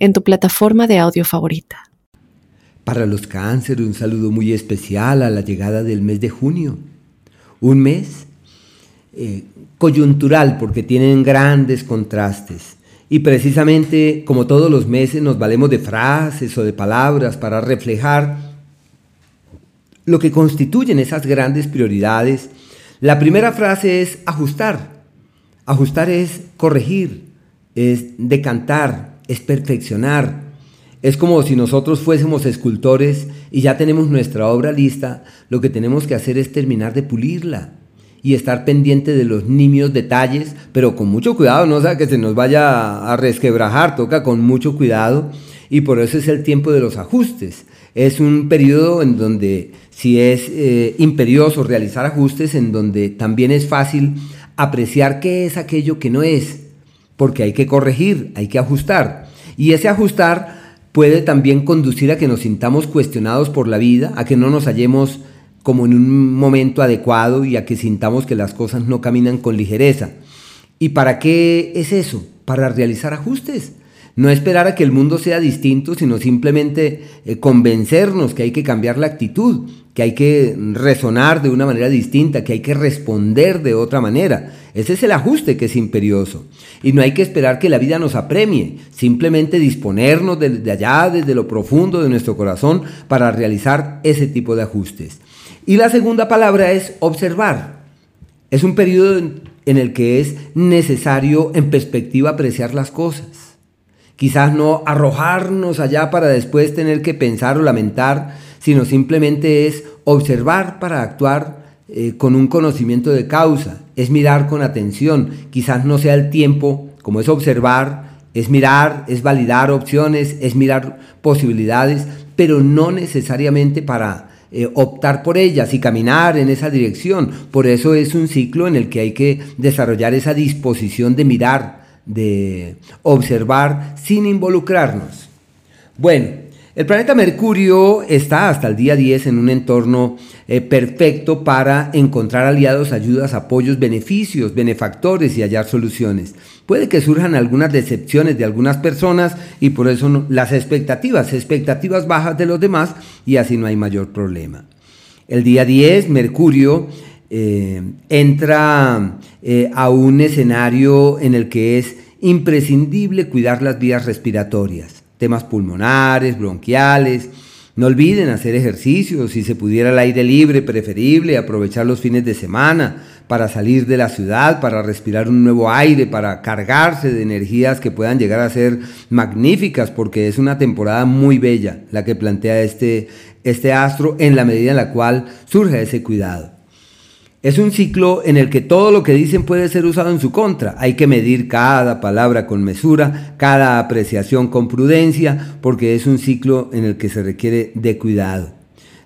en tu plataforma de audio favorita. Para los cánceres, un saludo muy especial a la llegada del mes de junio. Un mes eh, coyuntural porque tienen grandes contrastes. Y precisamente como todos los meses nos valemos de frases o de palabras para reflejar lo que constituyen esas grandes prioridades. La primera frase es ajustar. Ajustar es corregir, es decantar, es perfeccionar. Es como si nosotros fuésemos escultores y ya tenemos nuestra obra lista, lo que tenemos que hacer es terminar de pulirla y estar pendiente de los nimios detalles, pero con mucho cuidado, no sea que se nos vaya a resquebrajar, toca con mucho cuidado y por eso es el tiempo de los ajustes. Es un periodo en donde si es eh, imperioso realizar ajustes, en donde también es fácil apreciar qué es aquello que no es porque hay que corregir, hay que ajustar. Y ese ajustar puede también conducir a que nos sintamos cuestionados por la vida, a que no nos hallemos como en un momento adecuado y a que sintamos que las cosas no caminan con ligereza. ¿Y para qué es eso? Para realizar ajustes. No esperar a que el mundo sea distinto, sino simplemente eh, convencernos que hay que cambiar la actitud, que hay que resonar de una manera distinta, que hay que responder de otra manera. Ese es el ajuste que es imperioso. Y no hay que esperar que la vida nos apremie, simplemente disponernos desde allá, desde lo profundo de nuestro corazón, para realizar ese tipo de ajustes. Y la segunda palabra es observar. Es un periodo en el que es necesario en perspectiva apreciar las cosas. Quizás no arrojarnos allá para después tener que pensar o lamentar, sino simplemente es observar para actuar eh, con un conocimiento de causa, es mirar con atención, quizás no sea el tiempo, como es observar, es mirar, es validar opciones, es mirar posibilidades, pero no necesariamente para eh, optar por ellas y caminar en esa dirección. Por eso es un ciclo en el que hay que desarrollar esa disposición de mirar, de observar sin involucrarnos. Bueno, el planeta Mercurio está hasta el día 10 en un entorno eh, perfecto para encontrar aliados, ayudas, apoyos, beneficios, benefactores y hallar soluciones. Puede que surjan algunas decepciones de algunas personas y por eso las expectativas, expectativas bajas de los demás y así no hay mayor problema. El día 10, Mercurio eh, entra eh, a un escenario en el que es imprescindible cuidar las vías respiratorias temas pulmonares, bronquiales. No olviden hacer ejercicios, si se pudiera el aire libre, preferible, aprovechar los fines de semana para salir de la ciudad, para respirar un nuevo aire, para cargarse de energías que puedan llegar a ser magníficas, porque es una temporada muy bella la que plantea este, este astro en la medida en la cual surge ese cuidado. Es un ciclo en el que todo lo que dicen puede ser usado en su contra. Hay que medir cada palabra con mesura, cada apreciación con prudencia, porque es un ciclo en el que se requiere de cuidado.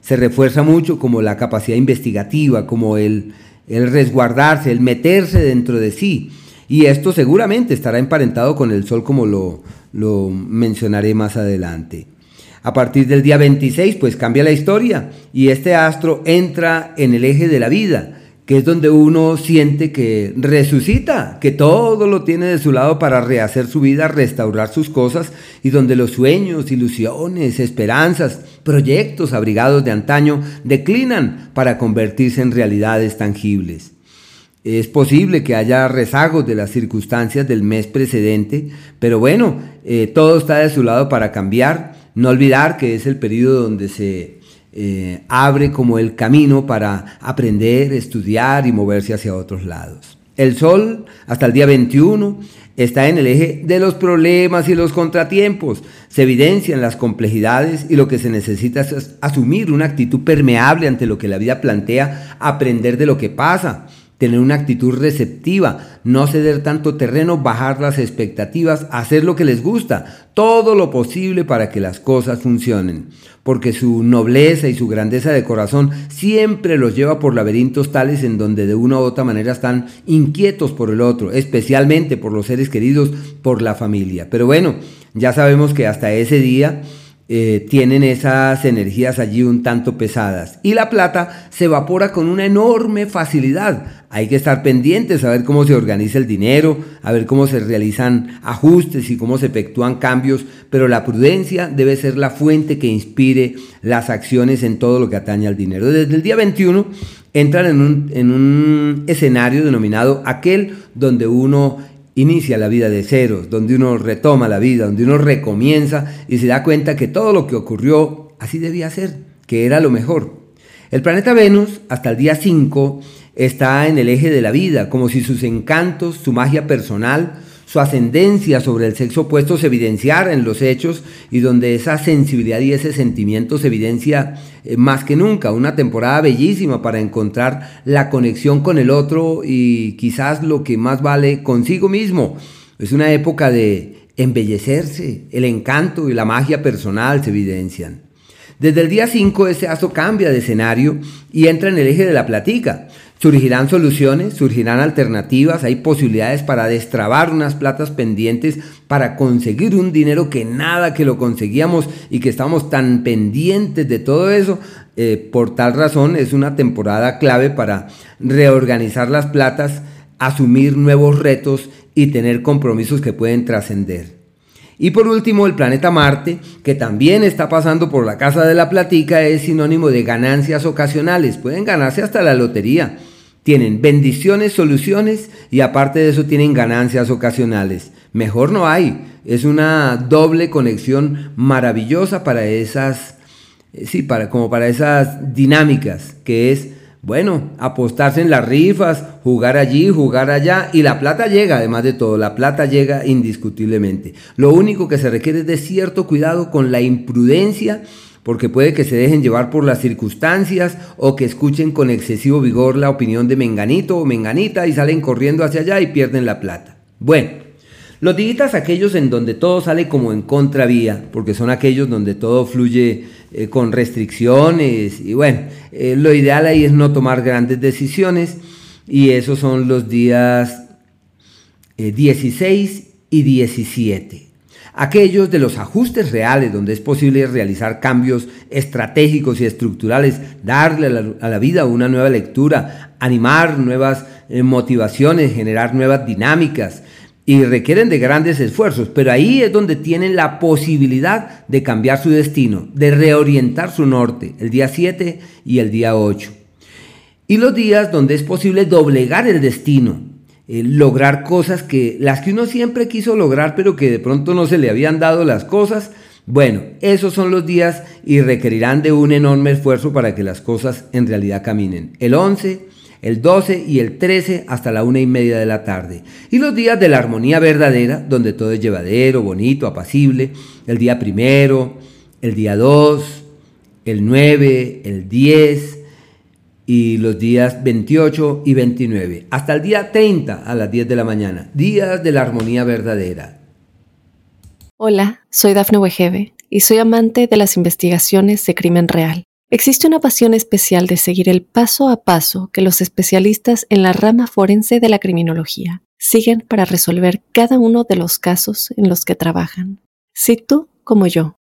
Se refuerza mucho como la capacidad investigativa, como el, el resguardarse, el meterse dentro de sí. Y esto seguramente estará emparentado con el sol como lo, lo mencionaré más adelante. A partir del día 26, pues cambia la historia y este astro entra en el eje de la vida que es donde uno siente que resucita, que todo lo tiene de su lado para rehacer su vida, restaurar sus cosas, y donde los sueños, ilusiones, esperanzas, proyectos abrigados de antaño declinan para convertirse en realidades tangibles. Es posible que haya rezagos de las circunstancias del mes precedente, pero bueno, eh, todo está de su lado para cambiar. No olvidar que es el periodo donde se eh, abre como el camino para aprender, estudiar y moverse hacia otros lados. El Sol, hasta el día 21, está en el eje de los problemas y los contratiempos. Se evidencian las complejidades y lo que se necesita es asumir una actitud permeable ante lo que la vida plantea, aprender de lo que pasa, tener una actitud receptiva, no ceder tanto terreno, bajar las expectativas, hacer lo que les gusta, todo lo posible para que las cosas funcionen, porque su nobleza y su grandeza de corazón siempre los lleva por laberintos tales en donde de una u otra manera están inquietos por el otro, especialmente por los seres queridos, por la familia. Pero bueno, ya sabemos que hasta ese día eh, tienen esas energías allí un tanto pesadas. Y la plata se evapora con una enorme facilidad. Hay que estar pendientes a ver cómo se organiza el dinero, a ver cómo se realizan ajustes y cómo se efectúan cambios, pero la prudencia debe ser la fuente que inspire las acciones en todo lo que atañe al dinero. Desde el día 21 entran en un, en un escenario denominado aquel donde uno inicia la vida de ceros, donde uno retoma la vida, donde uno recomienza y se da cuenta que todo lo que ocurrió así debía ser, que era lo mejor. El planeta Venus, hasta el día 5, está en el eje de la vida, como si sus encantos, su magia personal, su ascendencia sobre el sexo opuesto se evidenciara en los hechos y donde esa sensibilidad y ese sentimiento se evidencia eh, más que nunca. Una temporada bellísima para encontrar la conexión con el otro y quizás lo que más vale consigo mismo. Es una época de embellecerse, el encanto y la magia personal se evidencian. Desde el día 5 ese aso cambia de escenario y entra en el eje de la platica. Surgirán soluciones, surgirán alternativas, hay posibilidades para destrabar unas platas pendientes, para conseguir un dinero que nada que lo conseguíamos y que estamos tan pendientes de todo eso. Eh, por tal razón es una temporada clave para reorganizar las platas, asumir nuevos retos y tener compromisos que pueden trascender. Y por último, el planeta Marte, que también está pasando por la casa de la platica, es sinónimo de ganancias ocasionales. Pueden ganarse hasta la lotería. Tienen bendiciones, soluciones y aparte de eso tienen ganancias ocasionales. Mejor no hay. Es una doble conexión maravillosa para esas, eh, sí, para, como para esas dinámicas, que es, bueno, apostarse en las rifas, jugar allí, jugar allá, y la plata llega, además de todo, la plata llega indiscutiblemente. Lo único que se requiere es de cierto cuidado con la imprudencia porque puede que se dejen llevar por las circunstancias o que escuchen con excesivo vigor la opinión de Menganito o Menganita y salen corriendo hacia allá y pierden la plata. Bueno, los días aquellos en donde todo sale como en contravía, porque son aquellos donde todo fluye eh, con restricciones y bueno, eh, lo ideal ahí es no tomar grandes decisiones y esos son los días 16 eh, y 17 aquellos de los ajustes reales donde es posible realizar cambios estratégicos y estructurales, darle a la, vida una nueva lectura, animar nuevas eh, motivaciones, generar nuevas dinámicas y requieren de grandes esfuerzos, pero ahí es donde tienen la posibilidad de cambiar su destino, de reorientar su norte, el día 7 y el día 8. Y los días donde es posible doblegar el destino, eh, lograr cosas que las que uno siempre quiso lograr, pero que de pronto no se le habían dado las cosas. Bueno, esos son los días y requerirán de un enorme esfuerzo para que las cosas en realidad caminen. El 11, el 12 y el 13 hasta la una y media de la tarde. Y los días de la armonía verdadera, donde todo es llevadero, bonito, apacible. El día primero, el día 2, el 9, el 10, y los días 28 y 29, hasta el día 30 a las 10 de la mañana, días de la armonía verdadera. Hola, soy Dafne Wegebe y soy amante de las investigaciones de crimen real. Existe una pasión especial de seguir el paso a paso que los especialistas en la rama forense de la criminología siguen para resolver cada uno de los casos en los que trabajan. Si tú, como yo,